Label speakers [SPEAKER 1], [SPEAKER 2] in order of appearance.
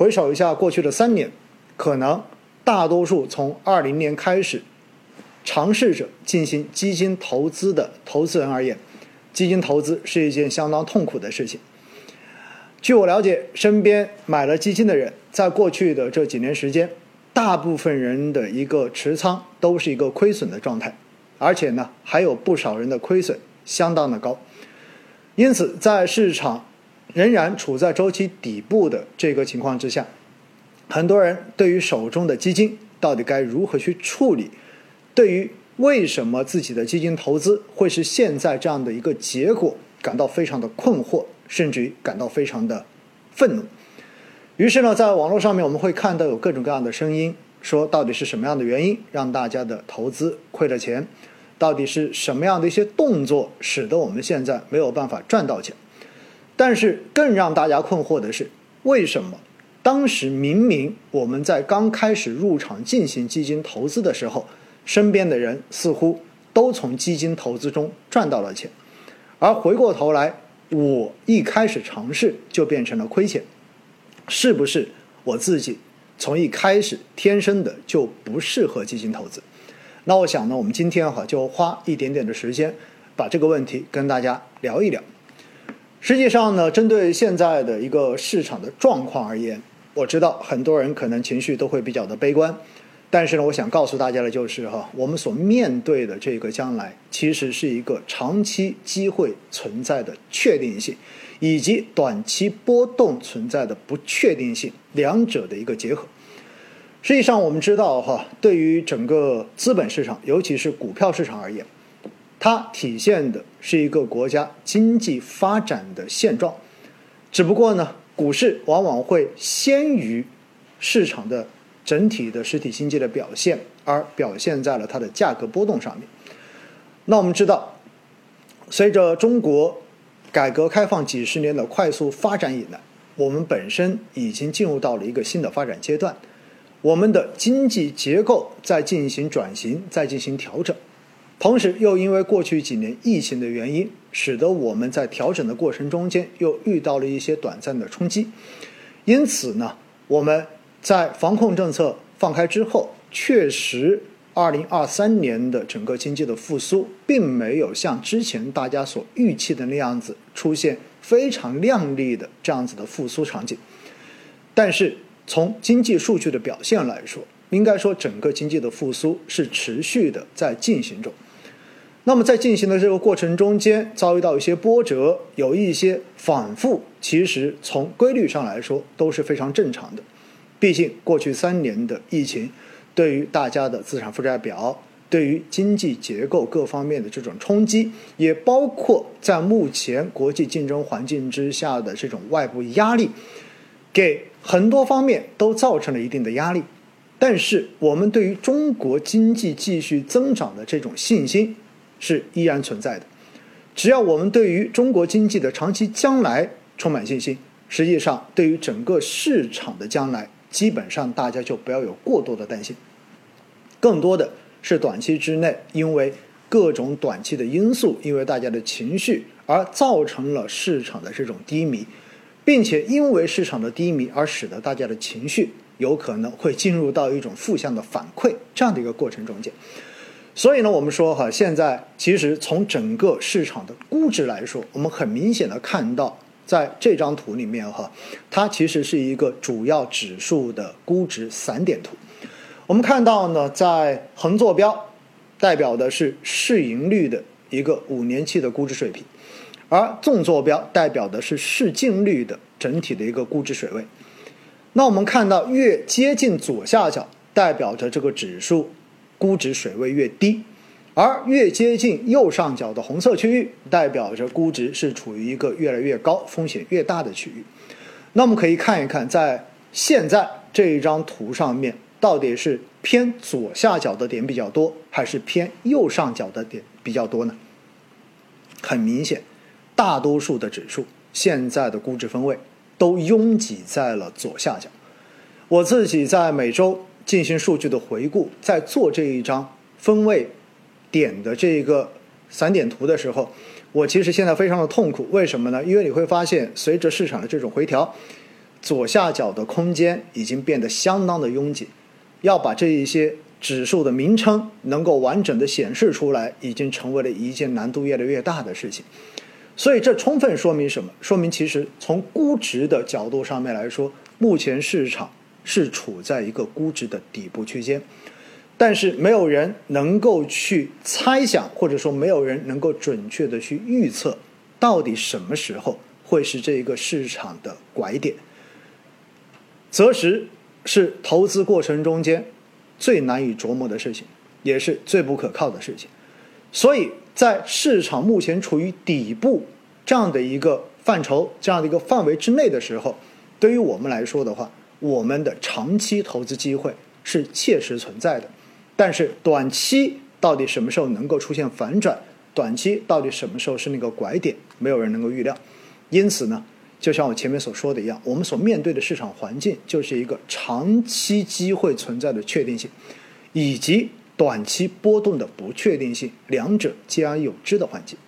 [SPEAKER 1] 回首一下过去的三年，可能大多数从二零年开始尝试着进行基金投资的投资人而言，基金投资是一件相当痛苦的事情。据我了解，身边买了基金的人，在过去的这几年时间，大部分人的一个持仓都是一个亏损的状态，而且呢，还有不少人的亏损相当的高。因此，在市场仍然处在周期底部的这个情况之下，很多人对于手中的基金到底该如何去处理，对于为什么自己的基金投资会是现在这样的一个结果，感到非常的困惑。甚至于感到非常的愤怒。于是呢，在网络上面我们会看到有各种各样的声音，说到底是什么样的原因让大家的投资亏了钱？到底是什么样的一些动作使得我们现在没有办法赚到钱？但是更让大家困惑的是，为什么当时明明我们在刚开始入场进行基金投资的时候，身边的人似乎都从基金投资中赚到了钱，而回过头来。我一开始尝试就变成了亏钱，是不是我自己从一开始天生的就不适合基金投资？那我想呢，我们今天哈就花一点点的时间把这个问题跟大家聊一聊。实际上呢，针对现在的一个市场的状况而言，我知道很多人可能情绪都会比较的悲观。但是呢，我想告诉大家的就是哈，我们所面对的这个将来，其实是一个长期机会存在的确定性，以及短期波动存在的不确定性两者的一个结合。实际上，我们知道哈，对于整个资本市场，尤其是股票市场而言，它体现的是一个国家经济发展的现状。只不过呢，股市往往会先于市场的。整体的实体经济的表现，而表现在了它的价格波动上面。那我们知道，随着中国改革开放几十年的快速发展以来，我们本身已经进入到了一个新的发展阶段，我们的经济结构在进行转型，在进行调整。同时，又因为过去几年疫情的原因，使得我们在调整的过程中间又遇到了一些短暂的冲击。因此呢，我们。在防控政策放开之后，确实，二零二三年的整个经济的复苏，并没有像之前大家所预期的那样子出现非常亮丽的这样子的复苏场景。但是，从经济数据的表现来说，应该说整个经济的复苏是持续的在进行中。那么，在进行的这个过程中间，遭遇到一些波折，有一些反复，其实从规律上来说都是非常正常的。毕竟，过去三年的疫情，对于大家的资产负债表，对于经济结构各方面的这种冲击，也包括在目前国际竞争环境之下的这种外部压力，给很多方面都造成了一定的压力。但是，我们对于中国经济继续增长的这种信心是依然存在的。只要我们对于中国经济的长期将来充满信心，实际上对于整个市场的将来。基本上大家就不要有过多的担心，更多的是短期之内，因为各种短期的因素，因为大家的情绪而造成了市场的这种低迷，并且因为市场的低迷而使得大家的情绪有可能会进入到一种负向的反馈这样的一个过程中间。所以呢，我们说哈，现在其实从整个市场的估值来说，我们很明显的看到。在这张图里面哈，它其实是一个主要指数的估值散点图。我们看到呢，在横坐标代表的是市盈率的一个五年期的估值水平，而纵坐标代表的是市净率的整体的一个估值水位。那我们看到越接近左下角，代表着这个指数估值水位越低。而越接近右上角的红色区域，代表着估值是处于一个越来越高、风险越大的区域。那我们可以看一看，在现在这一张图上面，到底是偏左下角的点比较多，还是偏右上角的点比较多呢？很明显，大多数的指数现在的估值分位都拥挤在了左下角。我自己在每周进行数据的回顾，在做这一张分位。点的这个散点图的时候，我其实现在非常的痛苦。为什么呢？因为你会发现，随着市场的这种回调，左下角的空间已经变得相当的拥挤，要把这一些指数的名称能够完整的显示出来，已经成为了一件难度越来越大的事情。所以这充分说明什么？说明其实从估值的角度上面来说，目前市场是处在一个估值的底部区间，但是没有人能够去猜想，或者说没有人能够准确的去预测，到底什么时候会是这一个市场的拐点。择时是投资过程中间最难以琢磨的事情，也是最不可靠的事情。所以在市场目前处于底部这样的一个范畴、这样的一个范围之内的时候，对于我们来说的话，我们的长期投资机会是切实存在的。但是短期到底什么时候能够出现反转？短期到底什么时候是那个拐点？没有人能够预料。因此呢？就像我前面所说的一样，我们所面对的市场环境就是一个长期机会存在的确定性，以及短期波动的不确定性，两者兼而有之的环境。